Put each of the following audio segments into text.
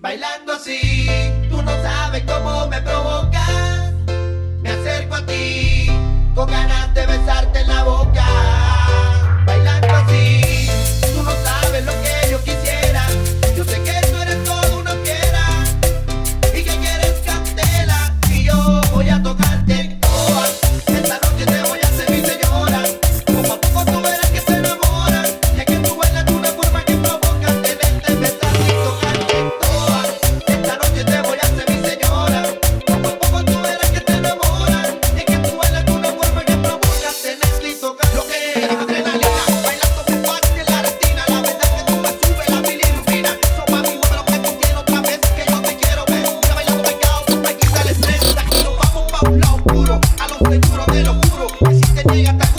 Bailando así, tú no sabes cómo me provoca. Yeah.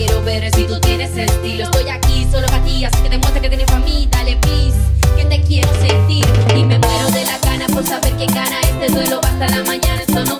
quiero ver si tú tienes estilo. Estoy aquí solo para ti, así que demuestra que tienes familia. Dale please, que te quiero sentir. Y me muero de la gana por saber que gana este duelo hasta la mañana. Eso no